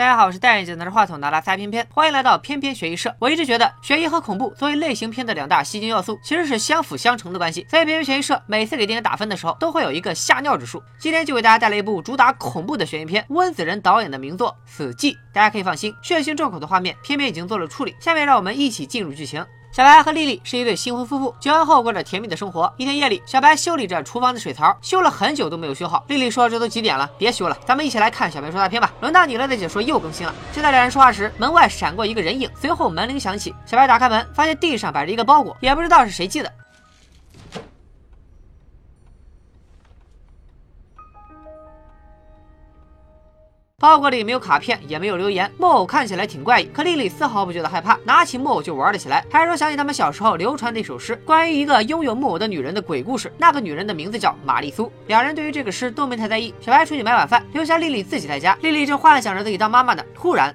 大家好，我是戴眼镜拿着话筒拿拉撒偏偏，欢迎来到偏偏悬疑社。我一直觉得悬疑和恐怖作为类型片的两大吸睛要素，其实是相辅相成的关系。所以偏偏悬疑社每次给电影打分的时候，都会有一个吓尿指数。今天就为大家带来一部主打恐怖的悬疑片，温子仁导演的名作《死寂》。大家可以放心，血腥重口的画面，偏偏已经做了处理。下面让我们一起进入剧情。小白和丽丽是一对新婚夫妇，结婚后过着甜蜜的生活。一天夜里，小白修理着厨房的水槽，修了很久都没有修好。丽丽说：“这都几点了，别修了，咱们一起来看小白说大片吧。”轮到你了的解说又更新了。就在两人说话时，门外闪过一个人影，随后门铃响起。小白打开门，发现地上摆着一个包裹，也不知道是谁寄的。包裹里没有卡片，也没有留言。木偶看起来挺怪异，可丽丽丝毫不觉得害怕，拿起木偶就玩了起来，还说想起他们小时候流传的一首诗，关于一个拥有木偶的女人的鬼故事。那个女人的名字叫玛丽苏。两人对于这个诗都没太在意。小白出去买晚饭，留下丽丽自己在家。丽丽正幻想着自己当妈妈呢，突然。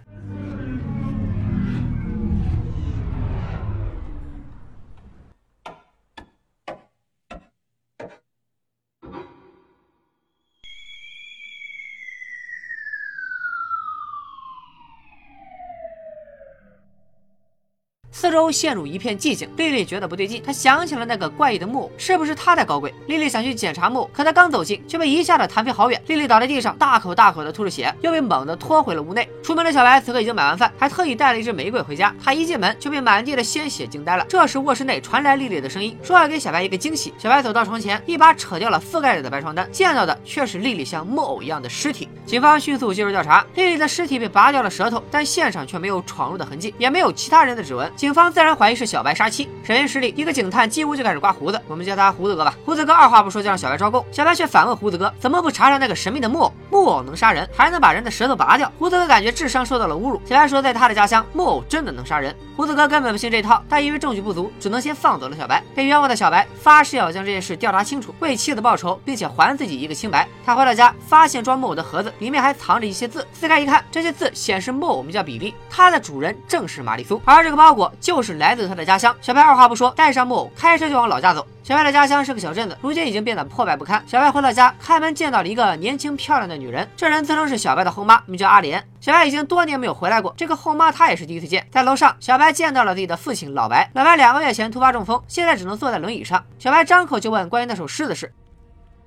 四周陷入一片寂静，丽丽觉得不对劲，她想起了那个怪异的木偶，是不是他在搞鬼？丽丽想去检查木偶，可她刚走近，却被一下子弹飞好远。丽丽倒在地上，大口大口的吐着血，又被猛地拖回了屋内。出门的小白此刻已经买完饭，还特意带了一支玫瑰回家。他一进门就被满地的鲜血惊呆了。这时卧室内传来丽丽的声音，说要给小白一个惊喜。小白走到床前，一把扯掉了覆盖着的白床单，见到的却是丽丽像木偶一样的尸体。警方迅速介入调查，丽丽的尸体被拔掉了舌头，但现场却没有闯入的痕迹，也没有其他人的指纹。警方自然怀疑是小白杀妻。审讯室里，一个警探几乎就开始刮胡子，我们叫他胡子哥吧。胡子哥二话不说就让小白招供，小白却反问胡子哥，怎么不查查那个神秘的木偶？木偶能杀人，还能把人的舌头拔掉？胡子哥感觉智商受到了侮辱。小白说，在他的家乡，木偶真的能杀人。胡子哥根本不信这套，但因为证据不足，只能先放走了小白。被冤枉的小白发誓要将这件事调查清楚，为妻子报仇，并且还自己一个清白。他回到家，发现装木偶的盒子里面还藏着一些字，撕开一看，这些字显示木偶名叫比利，它的主人正是玛丽苏，而这个包裹就是来自他的家乡。小白二话不说，带上木偶，开车就往老家走。小白的家乡是个小镇子，如今已经变得破败不堪。小白回到家，开门见到了一个年轻漂亮的女人，这人自称是小白的后妈，名叫阿莲。小白已经多年没有回来过，这个后妈他也是第一次见。在楼上，小白见到了自己的父亲老白。老白两个月前突发中风，现在只能坐在轮椅上。小白张口就问关于那首诗的事。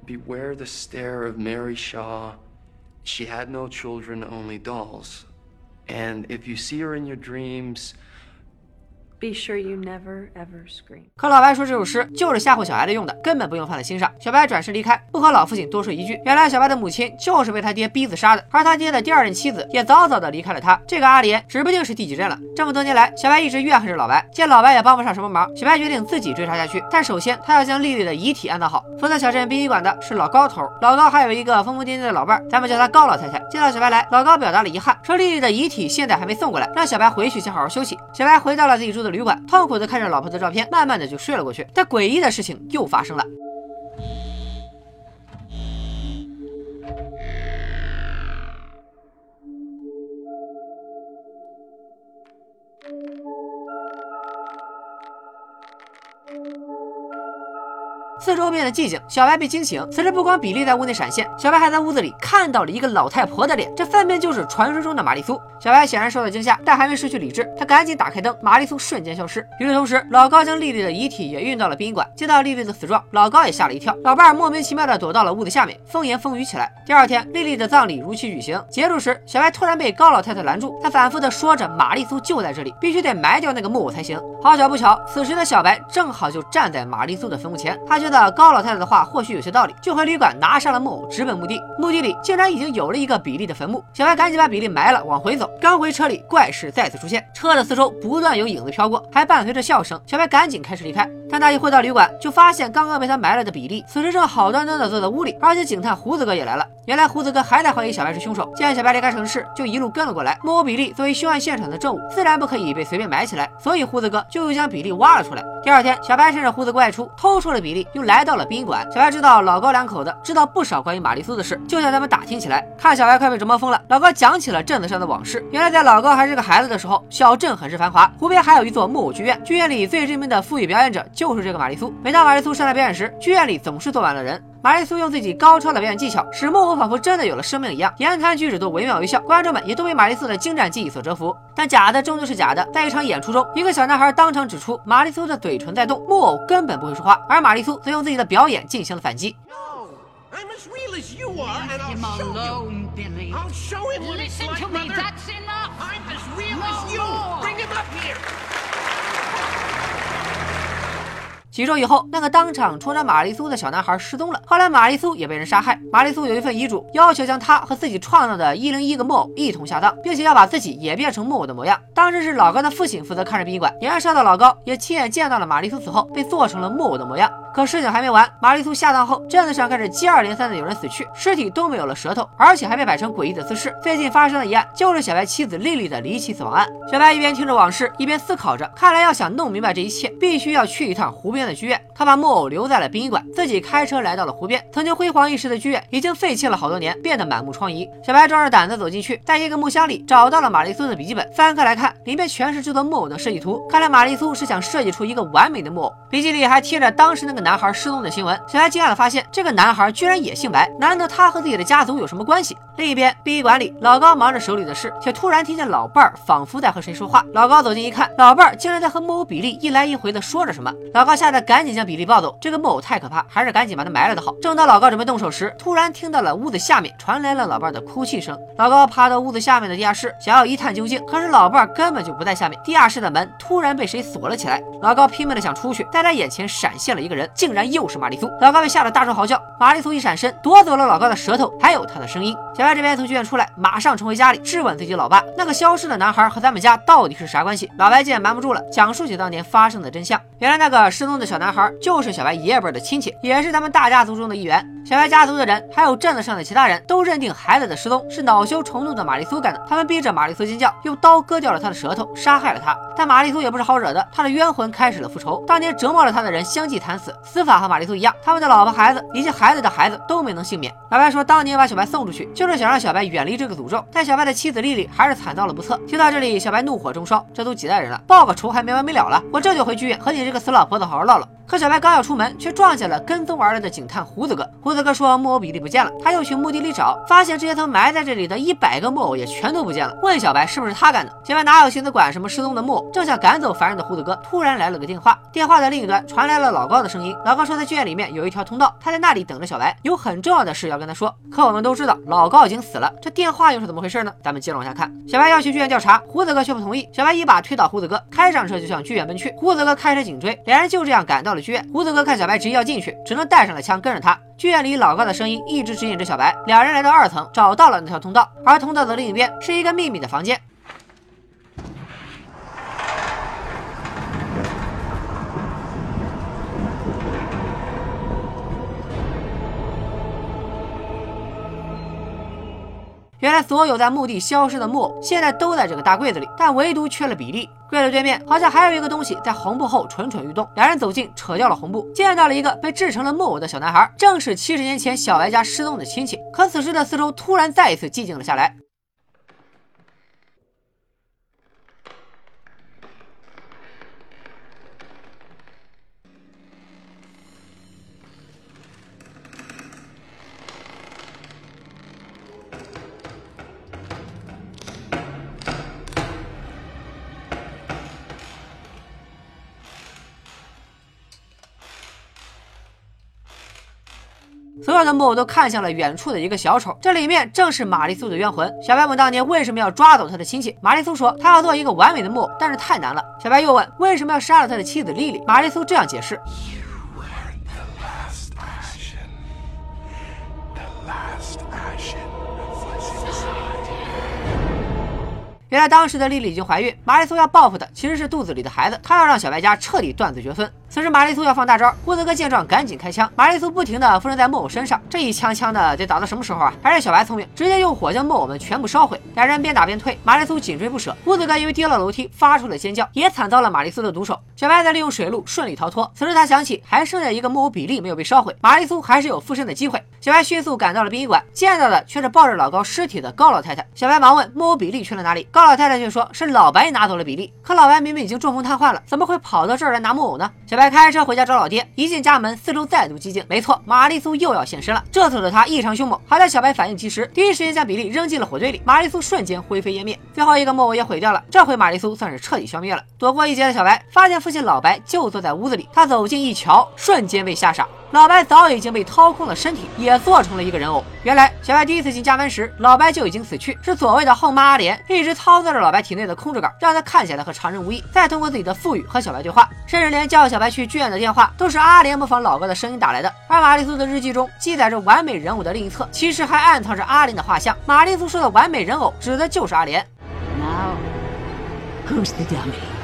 Beware the stare of Mary Shaw. She had no children, only dolls. And if you see her in your dreams, Be sure you never ever scream。可老白说这首诗就是吓唬小孩子用的，根本不用放在心上。小白转身离开，不和老父亲多说一句。原来小白的母亲就是被他爹逼自杀的，而他爹的第二任妻子也早早的离开了他。这个阿莲指不定是第几任了。这么多年来，小白一直怨恨着老白，见老白也帮不上什么忙，小白决定自己追查下去。但首先他要将丽丽的遗体安葬好。负责小镇殡仪馆的是老高头，老高还有一个疯疯癫癫的老伴，咱们叫他高老太太。见到小白来，老高表达了遗憾，说丽丽的遗体现在还没送过来，让小白回去先好好休息。小白回到了自己住的旅馆，痛苦的。看着老婆的照片，慢慢的就睡了过去。但诡异的事情又发生了。四周变得寂静，小白被惊醒。此时不光比利在屋内闪现，小白还在屋子里看到了一个老太婆的脸，这分明就是传说中的玛丽苏。小白显然受到惊吓，但还没失去理智，他赶紧打开灯，玛丽苏瞬间消失。与此同时，老高将丽丽的遗体也运到了殡仪馆。见到丽丽的死状，老高也吓了一跳，老伴儿莫名其妙的躲到了屋子下面，风言风语起来。第二天，丽丽的葬礼如期举行，结束时，小白突然被高老太太拦住，她反复的说着玛丽苏就在这里，必须得埋掉那个木偶才行。好巧不巧，此时的小白正好就站在玛丽苏的坟墓前，他觉得高老太太的话或许有些道理，就回旅馆拿上了木偶，直奔墓地。墓地里竟然已经有了一个比利的坟墓，小白赶紧把比利埋了，往回走。刚回车里，怪事再次出现，车的四周不断有影子飘过，还伴随着笑声。小白赶紧开始离开，但他一回到旅馆，就发现刚刚被他埋了的比利，此时正好端端的坐在屋里，而且警探胡子哥也来了。原来胡子哥还在怀疑小白是凶手，见小白离开城市，就一路跟了过来。木偶比利作为凶案现场的证物，自然不可以被随便埋起来，所以胡子哥就又将比利挖了出来。第二天，小白趁着胡子哥外出，偷出了比利，又来到了宾馆。小白知道老高两口子知道不少关于玛丽苏的事，就向他们打听起来。看小白快被折磨疯了，老高讲起了镇子上的往事。原来在老高还是个孩子的时候，小镇很是繁华，湖边还有一座木偶剧院，剧院里最知名的腹语表演者就是这个玛丽苏。每当玛丽苏上台表演时，剧院里总是坐满了人。玛丽苏用自己高超的表演技巧，使木偶仿佛真的有了生命一样，言谈举止都惟妙惟肖，观众们也都被玛丽苏的精湛技艺所折服。但假的终究是假的，在一场演出中，一个小男孩当场指出玛丽苏的嘴唇在动，木偶根本不会说话，而玛丽苏则用自己的表演进行了反击。I'm as real as you are, and I'll him show alone, Billy. I'll show him what it's Listen like, to me, Mother. that's enough. I'm as real No as you. more. Bring him up here. 几周以后，那个当场戳穿玛丽苏的小男孩失踪了。后来，玛丽苏也被人杀害。玛丽苏有一份遗嘱，要求将她和自己创造的一零一个木偶一同下葬，并且要把自己也变成木偶的模样。当时是老高的父亲负责看着殡仪馆，年少的老高也亲眼见到了玛丽苏死后被做成了木偶的模样。可事情还没完，玛丽苏下葬后，镇子上开始接二连三的有人死去，尸体都没有了舌头，而且还被摆成诡异的姿势。最近发生的一案就是小白妻子丽丽的离奇死亡案。小白一边听着往事，一边思考着，看来要想弄明白这一切，必须要去一趟湖边的剧院。他把木偶留在了殡仪馆，自己开车来到了湖边。曾经辉煌一时的剧院已经废弃了好多年，变得满目疮痍。小白壮着胆子走进去，在一个木箱里找到了玛丽苏的笔记本，翻开来看，里面全是制作木偶的设计图。看来玛丽苏是想设计出一个完美的木偶。笔记里还贴着当时那个男男孩失踪的新闻。小白惊讶的发现，这个男孩居然也姓白，难道他和自己的家族有什么关系？另一边，殡仪馆里，老高忙着手里的事，却突然听见老伴儿仿佛在和谁说话。老高走近一看，老伴儿竟然在和木偶比利一来一回的说着什么。老高吓得赶紧将比利抱走，这个木偶太可怕，还是赶紧把它埋了的好。正当老高准备动手时，突然听到了屋子下面传来了老伴儿的哭泣声。老高爬到屋子下面的地下室，想要一探究竟，可是老伴儿根本就不在下面。地下室的门突然被谁锁了起来。老高拼命的想出去，在他眼前闪现了一个人，竟然又是玛丽苏。老高被吓得大声嚎叫，玛丽苏一闪身，夺走了老高的舌头，还有他的声音。小白这边从剧院出来，马上冲回家里质问自己老爸，那个消失的男孩和咱们家到底是啥关系？老白见瞒不住了，讲述起当年发生的真相。原来那个失踪的小男孩就是小白爷爷辈的亲戚，也是咱们大家族中的一员。小白家族的人，还有镇子上的其他人都认定孩子的失踪是恼羞成怒的玛丽苏干的。他们逼着玛丽苏尖叫，用刀割掉了她的舌头，杀害了她。但玛丽苏也不是好惹的，她的冤魂开始了复仇。当年折磨了她的人相继惨死，司法和玛丽苏一样，他们的老婆、孩子以及孩子的孩子都没能幸免。老白说，当年把小白送出去，就是想让小白远离这个诅咒。但小白的妻子丽丽还是惨遭了不测。听到这里，小白怒火中烧，这都几代人了，报个仇还没完没了了，我这就回剧院和你这个死老婆子好好唠唠。可小白刚要出门，却撞见了跟踪而来的警探胡子哥。胡子哥说木偶比利不见了，他又去墓地里找，发现之前曾埋在这里的一百个木偶也全都不见了。问小白是不是他干的？小白哪有心思管什么失踪的木偶？正想赶走烦人的胡子哥，突然来了个电话。电话的另一端传来了老高的声音。老高说在剧院里面有一条通道，他在那里等着小白，有很重要的事要跟他说。可我们都知道老高已经死了，这电话又是怎么回事呢？咱们接着往下看。小白要去剧院调查，胡子哥却不同意。小白一把推倒胡子哥，开上车就向剧院奔去。胡子哥开车紧追，两人就这样赶到了剧院。胡子哥看小白执意要进去，只能带上了枪跟着他。剧院里老高的声音一直指引着小白，两人来到二层，找到了那条通道，而通道的另一边是一个秘密的房间。原来所有在墓地消失的木偶，现在都在这个大柜子里，但唯独缺了比利。柜子对面好像还有一个东西在红布后蠢蠢欲动。两人走近，扯掉了红布，见到了一个被制成了木偶的小男孩，正是七十年前小白家失踪的亲戚。可此时的四周突然再一次寂静了下来。所有的木偶都看向了远处的一个小丑，这里面正是玛丽苏的冤魂。小白问当年为什么要抓走他的亲戚，玛丽苏说他要做一个完美的木偶，但是太难了。小白又问为什么要杀了他的妻子丽丽，玛丽苏这样解释。原来当时的莉莉已经怀孕，玛丽苏要报复的其实是肚子里的孩子，她要让小白家彻底断子绝孙。此时玛丽苏要放大招，胡子哥见状赶紧开枪，玛丽苏不停的附身在木偶身上，这一枪枪的得打到什么时候啊？还是小白聪明，直接用火将木偶们全部烧毁。两人边打边退，玛丽苏紧追不舍，胡子哥因为跌落楼梯发出了尖叫，也惨遭了玛丽苏的毒手。小白在利用水路顺利逃脱。此时他想起还剩下一个木偶比利没有被烧毁，玛丽苏还是有附身的机会。小白迅速赶到了殡仪馆，见到的却是抱着老高尸体的高老太太。小白忙问木偶比利去了哪里，高老太太却说是老白拿走了比利。可老白明明已经中风瘫痪了，怎么会跑到这儿来拿木偶呢？小白。开车回家找老爹，一进家门，四周再度寂静。没错，玛丽苏又要现身了。这次的她异常凶猛，好在小白反应及时，第一时间将比利扔进了火堆里，玛丽苏瞬间灰飞烟灭。最后一个木偶也毁掉了，这回玛丽苏算是彻底消灭了。躲过一劫的小白发现父亲老白就坐在屋子里，他走近一瞧，瞬间被吓傻。老白早已经被掏空了身体，也做成了一个人偶。原来小白第一次进家门时，老白就已经死去，是所谓的后妈阿莲一直操纵着老白体内的控制杆，让他看起来和常人无异，再通过自己的腹语和小白对话，甚至连叫小白去剧院的电话都是阿莲模仿老哥的声音打来的。而玛丽苏的日记中记载着完美人偶的另一侧，其实还暗藏着阿莲的画像。玛丽苏说的完美人偶，指的就是阿莲。Who's the dummy?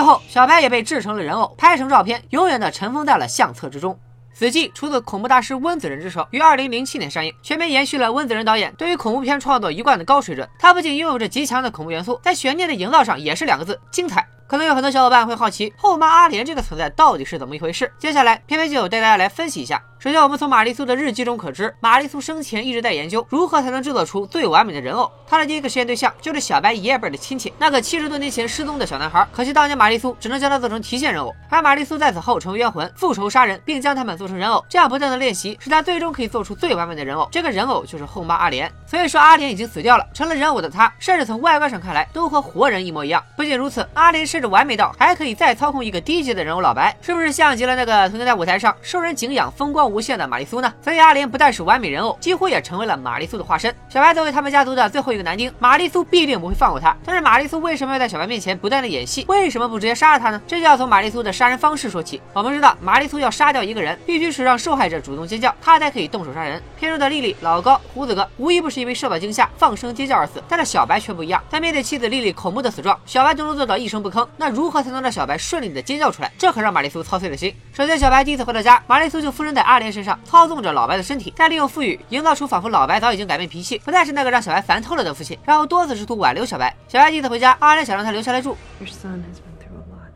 最后，小白也被制成了人偶，拍成照片，永远的尘封在了相册之中。《死寂》出自恐怖大师温子仁之手，于二零零七年上映，全面延续了温子仁导演对于恐怖片创作一贯的高水准。他不仅拥有着极强的恐怖元素，在悬念的营造上也是两个字：精彩。可能有很多小伙伴会好奇，后妈阿莲这个存在到底是怎么一回事？接下来，偏偏就有带大家来分析一下。首先，我们从玛丽苏的日记中可知，玛丽苏生前一直在研究如何才能制作出最完美的人偶。她的第一个实验对象就是小白爷爷辈的亲戚，那个七十多年前失踪的小男孩。可惜当年玛丽苏只能将他做成提线人偶，而玛丽苏在此后成为冤魂，复仇杀人，并将他们做成人偶。这样不断的练习，使他最终可以做出最完美的人偶。这个人偶就是后妈阿莲。所以说，阿莲已经死掉了，成了人偶的她，甚至从外观上看来都和活人一模一样。不仅如此，阿莲身甚至完美到还可以再操控一个低级的人偶老白，是不是像极了那个曾经在舞台上受人敬仰、风光无限的玛丽苏呢？所以阿莲不但是完美人偶，几乎也成为了玛丽苏的化身。小白作为他们家族的最后一个男丁，玛丽苏必定不会放过他。但是玛丽苏为什么要在小白面前不断的演戏？为什么不直接杀了他呢？这就要从玛丽苏的杀人方式说起。我们知道，玛丽苏要杀掉一个人，必须是让受害者主动尖叫，他才可以动手杀人。片中的丽丽、老高、胡子哥无一不是因为受到惊吓放声尖叫而死，但是小白却不一样。在面对妻子丽丽恐怖的死状，小白都能做到一声不吭。那如何才能让小白顺利的尖叫出来？这可让玛丽苏操碎了心。首先，小白第一次回到家，玛丽苏就附身在阿莲身上，操纵着老白的身体，再利用腹语营造出仿佛老白早已经改变脾气，不再是那个让小白烦透了的父亲，然后多次试图挽留小白。小白第一次回家，阿莲想让他留下来住，Your son has been through a lot.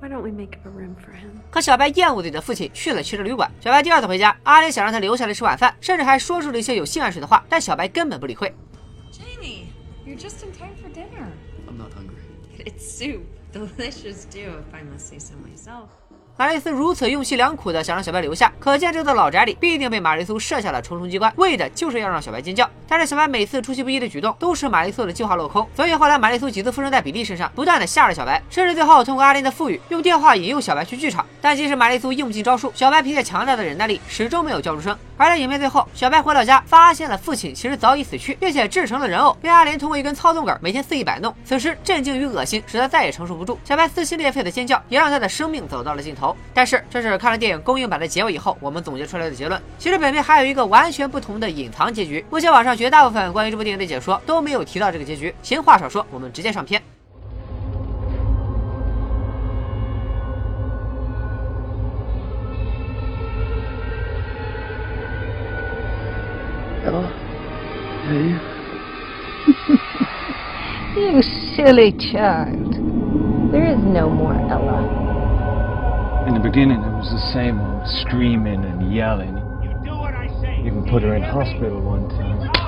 Why don't we make up a room for him? 可小白厌恶自己的父亲，去了汽车旅馆。小白第二次回家，阿莲想让他留下来吃晚饭，甚至还说出了一些有性暗示的话，但小白根本不理会。Jamie, you're just in time for dinner. I'm not hungry. It's soup. Delicious too, if I must say so myself. 玛丽苏如此用心良苦的想让小白留下，可见这座老宅里必定被玛丽苏设下了重重机关，为的就是要让小白尖叫。但是小白每次出其不意的举动，都使玛丽苏的计划落空。所以后来玛丽苏几次附身在比利身上，不断的吓着小白，甚至最后通过阿莲的腹语，用电话引诱小白去剧场。但即使玛丽苏用尽招数，小白凭借强大的忍耐力，始终没有叫出声。而在影片最后，小白回到家，发现了父亲其实早已死去，并且制成了人偶，被阿莲通过一根操纵杆每天肆意摆弄。此时震惊与恶心使他再也承受不住，小白撕心裂肺的尖叫，也让他的生命走到了尽头。但是这是看了电影公映版的结尾以后，我们总结出来的结论。其实本片还有一个完全不同的隐藏结局。目前网上绝大部分关于这部电影的解说都没有提到这个结局。闲话少说，我们直接上片。You silly child. There is no more Ella. In the beginning, it was the same old screaming and yelling. You do what I say. Even put her in hospital one time.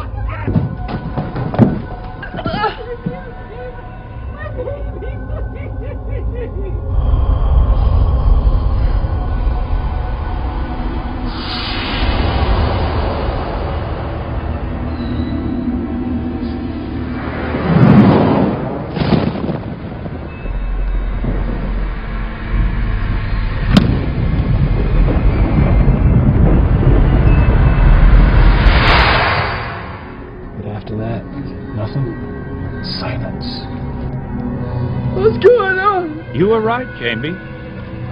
Right, Jamie.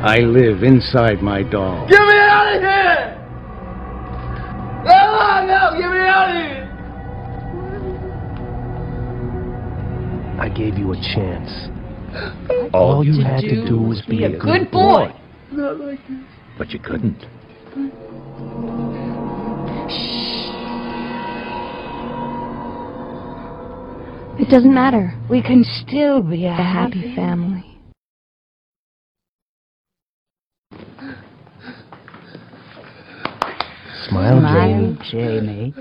I live inside my doll. Get me out of here! No, no, get me out of here! I gave you a chance. All you had to do was be a good boy. Not like this. But you couldn't. It doesn't matter. We can still be a happy family. Smile, Smile, Jamie. Jamie.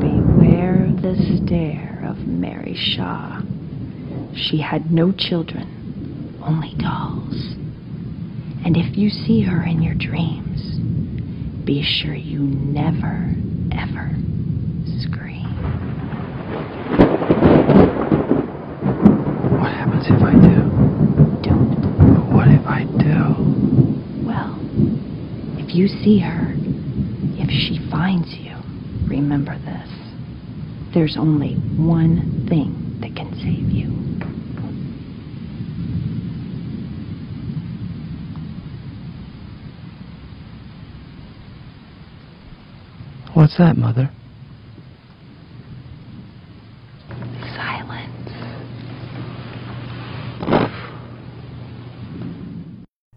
Beware the stare of Mary Shaw. She had no children, only dolls. And if you see her in your dreams, be sure you never, ever scream. What happens if I do? Don't. But what if I do? Well, if you see her, if she finds you, remember this. There's only one thing that can save you. What's that, Mother?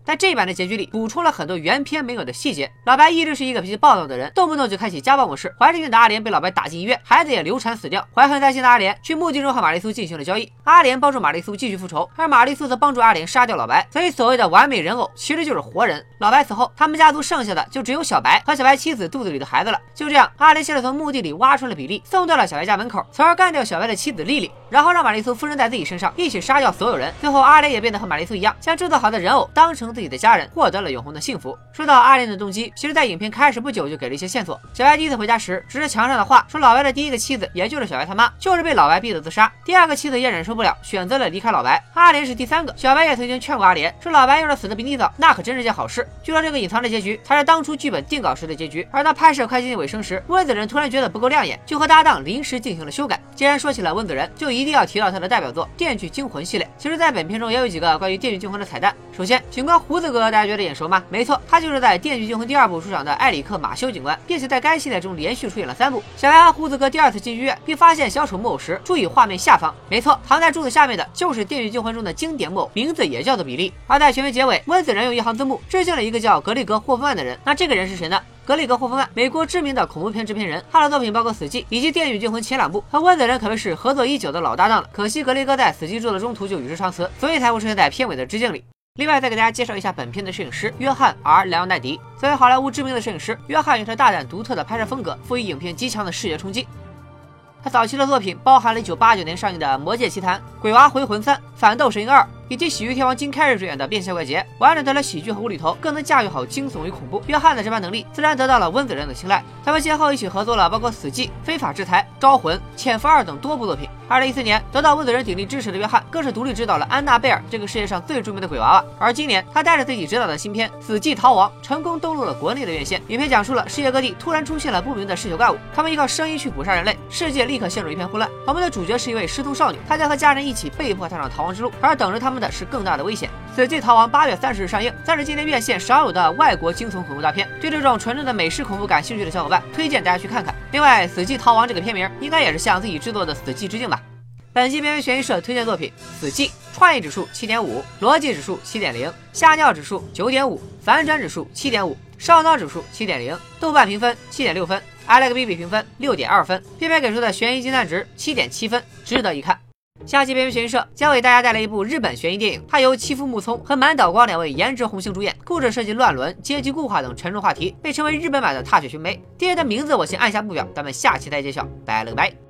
在这版的结局里，补充了很多原片没有的细节。老白一直是一个脾气暴躁的人，动不动就开启家暴模式。怀着孕的阿莲被老白打进医院，孩子也流产死掉。怀恨在心的阿莲去墓地中和玛丽苏进行了交易，阿莲帮助玛丽苏继续复仇，而玛丽苏则帮助阿莲杀掉老白。所以所谓的完美人偶其实就是活人。老白死后，他们家族剩下的就只有小白和小白妻子肚子里的孩子了。就这样，阿莲先是从墓地里挖出了比利，送到了小白家门口，从而干掉小白的妻子丽丽，然后让玛丽苏附身在自己身上，一起杀掉所有人。最后，阿莲也变得和玛丽苏一样，将制作好的人偶当成自己的家人，获得了永恒的幸福。说到阿莲的动机，其实，在影片开始不久就给了一些线索。小白第一次回家时，指着墙上的画说，老白的第一个妻子，也就是小白他妈，就是被老白逼得自杀。第二个妻子也忍受不了，选择了离开老白。阿莲是第三个。小白也曾经劝过阿莲，说老白要是死的比你早，那可真是件好事。据说这个隐藏的结局才是当初剧本定稿时的结局。而当拍摄快接近尾声时，温子仁突然觉得不够亮眼，就和搭档临时进行了修改。既然说起了温子仁，就一定要提到他的代表作《电锯惊魂》系列。其实，在本片中也有几个关于《电锯惊魂》的彩蛋。首先，警官胡子哥，大家觉得眼熟吗？没错，他就是在《电锯惊魂》第二部出场的埃里克马修警官，并且在该系列中连续出演了三部。小白和胡子哥第二次进剧院，并发现小丑木偶时，注意画面下方，没错，藏在柱子下面的就是《电锯惊魂》中的经典木偶，名字也叫做比利。而在全片结尾，温子仁用一行字幕致敬了一个叫格里格霍夫曼的人。那这个人是谁呢？格里格霍夫曼，美国知名的恐怖片制片人，他的作品包括《死寂》以及《电锯惊魂》前两部，和温子仁可谓是合作已久的老搭档了。可惜格雷格在《死寂》做的中途就与世长辞，所以才会出现在片尾的致敬里。另外，再给大家介绍一下本片的摄影师约翰 ·R· 莱昂纳迪。作为好莱坞知名的摄影师，约翰有着大胆独特的拍摄风格，赋予影片极强的视觉冲击。他早期的作品包含了1989年上映的《魔界奇谭》《鬼娃回魂三》《反斗神鹰二》。以及喜剧天王金凯瑞主演的《变相怪杰》，完整的了喜剧和无厘头，更能驾驭好惊悚与恐怖。约翰的这番能力自然得到了温子仁的青睐。他们先后一起合作了包括《死寂》《非法制裁》《招魂》《潜伏二》等多部作品。二零一四年，得到温子仁鼎力支持的约翰，更是独立执导了《安娜贝尔》这个世界上最著名的鬼娃娃。而今年，他带着自己执导的新片《死寂逃亡》，成功登陆了国内的院线。影片讲述了世界各地突然出现了不明的嗜血怪物，他们依靠声音去捕杀人类，世界立刻陷入一片混乱。我们的主角是一位失踪少女，她将和家人一起被迫踏上逃亡之路，而等着他们的是更大的危险。《死寂逃亡》八月三十日上映，算是今年院线少有的外国惊悚恐怖大片。对这种纯正的美式恐怖感兴趣的小伙伴，推荐大家去看看。另外，《死寂逃亡》这个片名应该也是向自己制作的《死寂》致敬吧。本期边缘悬疑社推荐作品《死寂》，创意指数七点五，逻辑指数七点零，吓尿指数九点五，反转指数七点五，上脑指数七点零，豆瓣评分七点六分，ILikeBB 评分六点二分，片片给出的悬疑惊叹值七点七分，值得一看。下期边缘悬疑社将为大家带来一部日本悬疑电影，它由妻夫木聪和满岛光两位颜值红星主演，故事涉及乱伦、阶级固化等沉重话题，被称为日本版的《踏雪寻梅》。电影的名字我先按下不表，咱们下期再揭晓，拜了个拜。